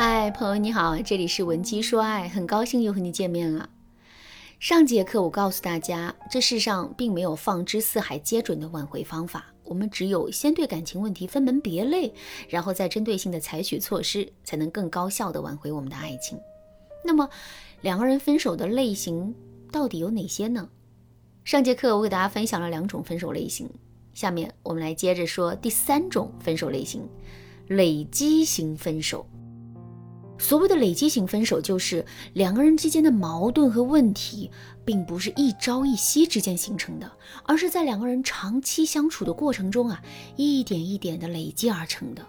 嗨，朋友你好，这里是文姬说爱，很高兴又和你见面了。上节课我告诉大家，这世上并没有放之四海皆准的挽回方法，我们只有先对感情问题分门别类，然后再针对性的采取措施，才能更高效的挽回我们的爱情。那么，两个人分手的类型到底有哪些呢？上节课我给大家分享了两种分手类型，下面我们来接着说第三种分手类型——累积型分手。所谓的累积型分手，就是两个人之间的矛盾和问题，并不是一朝一夕之间形成的，而是在两个人长期相处的过程中啊，一点一点的累积而成的。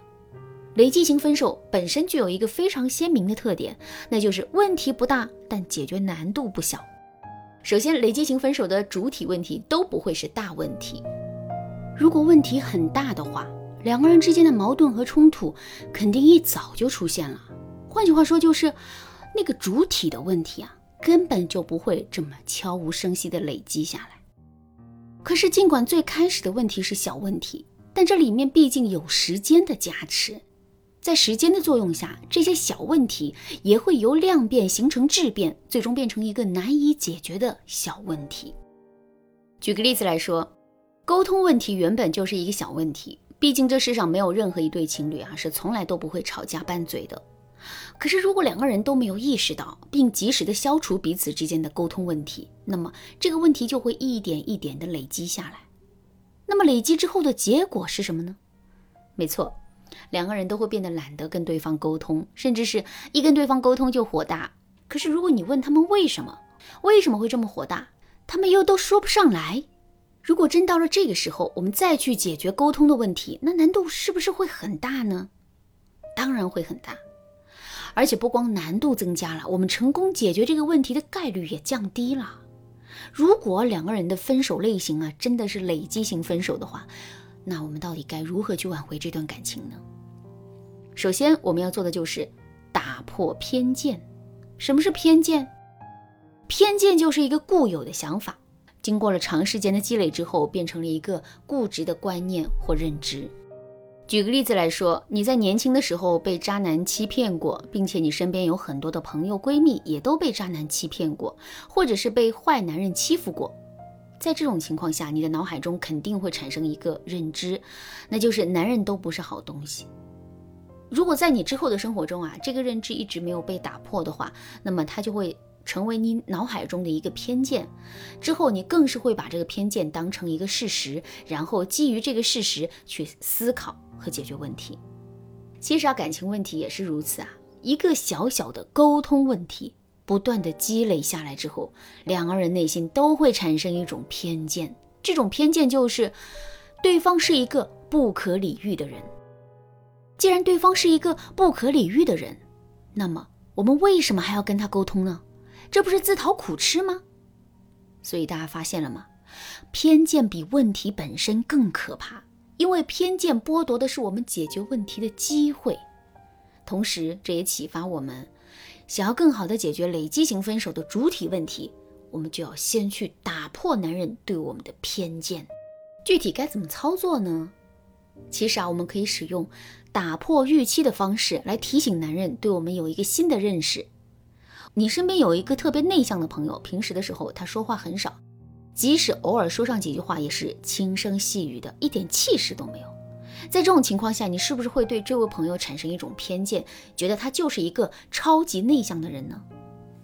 累积型分手本身具有一个非常鲜明的特点，那就是问题不大，但解决难度不小。首先，累积型分手的主体问题都不会是大问题。如果问题很大的话，两个人之间的矛盾和冲突肯定一早就出现了。换句话说，就是那个主体的问题啊，根本就不会这么悄无声息的累积下来。可是，尽管最开始的问题是小问题，但这里面毕竟有时间的加持，在时间的作用下，这些小问题也会由量变形成质变，最终变成一个难以解决的小问题。举个例子来说，沟通问题原本就是一个小问题，毕竟这世上没有任何一对情侣啊是从来都不会吵架拌嘴的。可是，如果两个人都没有意识到，并及时的消除彼此之间的沟通问题，那么这个问题就会一点一点的累积下来。那么累积之后的结果是什么呢？没错，两个人都会变得懒得跟对方沟通，甚至是一跟对方沟通就火大。可是，如果你问他们为什么，为什么会这么火大，他们又都说不上来。如果真到了这个时候，我们再去解决沟通的问题，那难度是不是会很大呢？当然会很大。而且不光难度增加了，我们成功解决这个问题的概率也降低了。如果两个人的分手类型啊真的是累积型分手的话，那我们到底该如何去挽回这段感情呢？首先我们要做的就是打破偏见。什么是偏见？偏见就是一个固有的想法，经过了长时间的积累之后，变成了一个固执的观念或认知。举个例子来说，你在年轻的时候被渣男欺骗过，并且你身边有很多的朋友闺蜜也都被渣男欺骗过，或者是被坏男人欺负过。在这种情况下，你的脑海中肯定会产生一个认知，那就是男人都不是好东西。如果在你之后的生活中啊，这个认知一直没有被打破的话，那么它就会成为你脑海中的一个偏见。之后你更是会把这个偏见当成一个事实，然后基于这个事实去思考。和解决问题，其实啊，感情问题也是如此啊。一个小小的沟通问题，不断的积累下来之后，两个人内心都会产生一种偏见。这种偏见就是，对方是一个不可理喻的人。既然对方是一个不可理喻的人，那么我们为什么还要跟他沟通呢？这不是自讨苦吃吗？所以大家发现了吗？偏见比问题本身更可怕。因为偏见剥夺的是我们解决问题的机会，同时这也启发我们，想要更好的解决累积型分手的主体问题，我们就要先去打破男人对我们的偏见。具体该怎么操作呢？其实啊，我们可以使用打破预期的方式来提醒男人对我们有一个新的认识。你身边有一个特别内向的朋友，平时的时候他说话很少。即使偶尔说上几句话，也是轻声细语的，一点气势都没有。在这种情况下，你是不是会对这位朋友产生一种偏见，觉得他就是一个超级内向的人呢？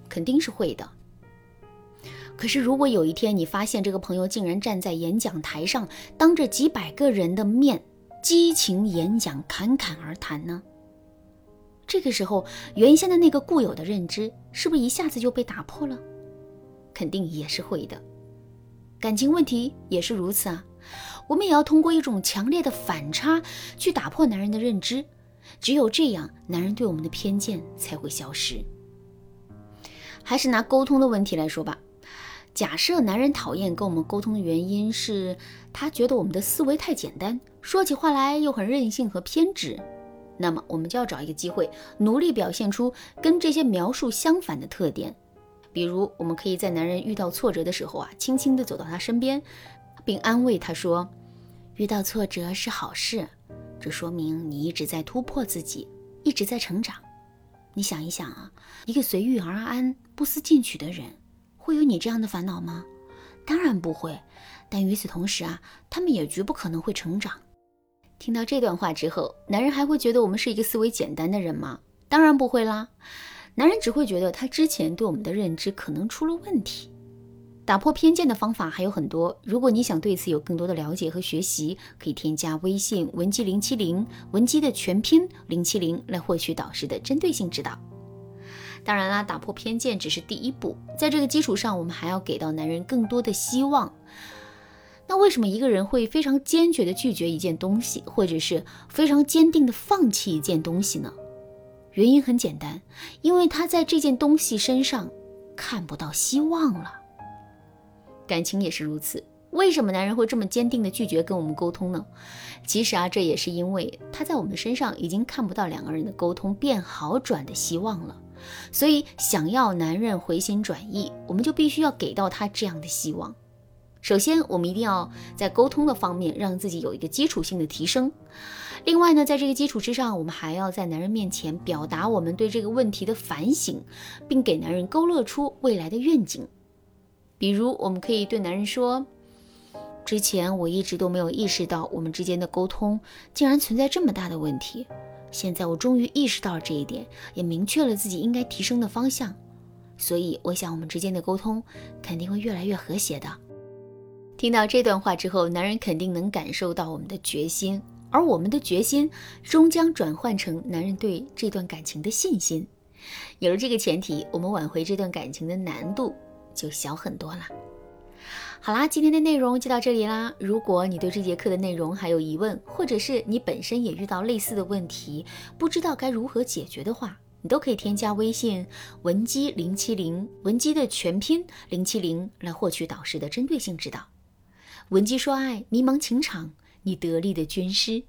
肯定是会的。可是，如果有一天你发现这个朋友竟然站在演讲台上，当着几百个人的面激情演讲，侃侃而谈呢？这个时候，原先的那个固有的认知，是不是一下子就被打破了？肯定也是会的。感情问题也是如此啊，我们也要通过一种强烈的反差去打破男人的认知，只有这样，男人对我们的偏见才会消失。还是拿沟通的问题来说吧，假设男人讨厌跟我们沟通的原因是他觉得我们的思维太简单，说起话来又很任性和偏执，那么我们就要找一个机会，努力表现出跟这些描述相反的特点。比如，我们可以在男人遇到挫折的时候啊，轻轻地走到他身边，并安慰他说：“遇到挫折是好事，这说明你一直在突破自己，一直在成长。”你想一想啊，一个随遇而安、不思进取的人，会有你这样的烦恼吗？当然不会。但与此同时啊，他们也绝不可能会成长。听到这段话之后，男人还会觉得我们是一个思维简单的人吗？当然不会啦。男人只会觉得他之前对我们的认知可能出了问题。打破偏见的方法还有很多，如果你想对此有更多的了解和学习，可以添加微信文姬零七零，文姬的全拼零七零来获取导师的针对性指导。当然啦，打破偏见只是第一步，在这个基础上，我们还要给到男人更多的希望。那为什么一个人会非常坚决地拒绝一件东西，或者是非常坚定地放弃一件东西呢？原因很简单，因为他在这件东西身上看不到希望了。感情也是如此，为什么男人会这么坚定地拒绝跟我们沟通呢？其实啊，这也是因为他在我们身上已经看不到两个人的沟通变好转的希望了。所以，想要男人回心转意，我们就必须要给到他这样的希望。首先，我们一定要在沟通的方面让自己有一个基础性的提升。另外呢，在这个基础之上，我们还要在男人面前表达我们对这个问题的反省，并给男人勾勒出未来的愿景。比如，我们可以对男人说：“之前我一直都没有意识到我们之间的沟通竟然存在这么大的问题，现在我终于意识到了这一点，也明确了自己应该提升的方向。所以，我想我们之间的沟通肯定会越来越和谐的。”听到这段话之后，男人肯定能感受到我们的决心，而我们的决心终将转换成男人对这段感情的信心。有了这个前提，我们挽回这段感情的难度就小很多了。好啦，今天的内容就到这里啦。如果你对这节课的内容还有疑问，或者是你本身也遇到类似的问题，不知道该如何解决的话，你都可以添加微信文姬零七零，文姬的全拼零七零，来获取导师的针对性指导。闻鸡说爱，迷茫情场，你得力的军师。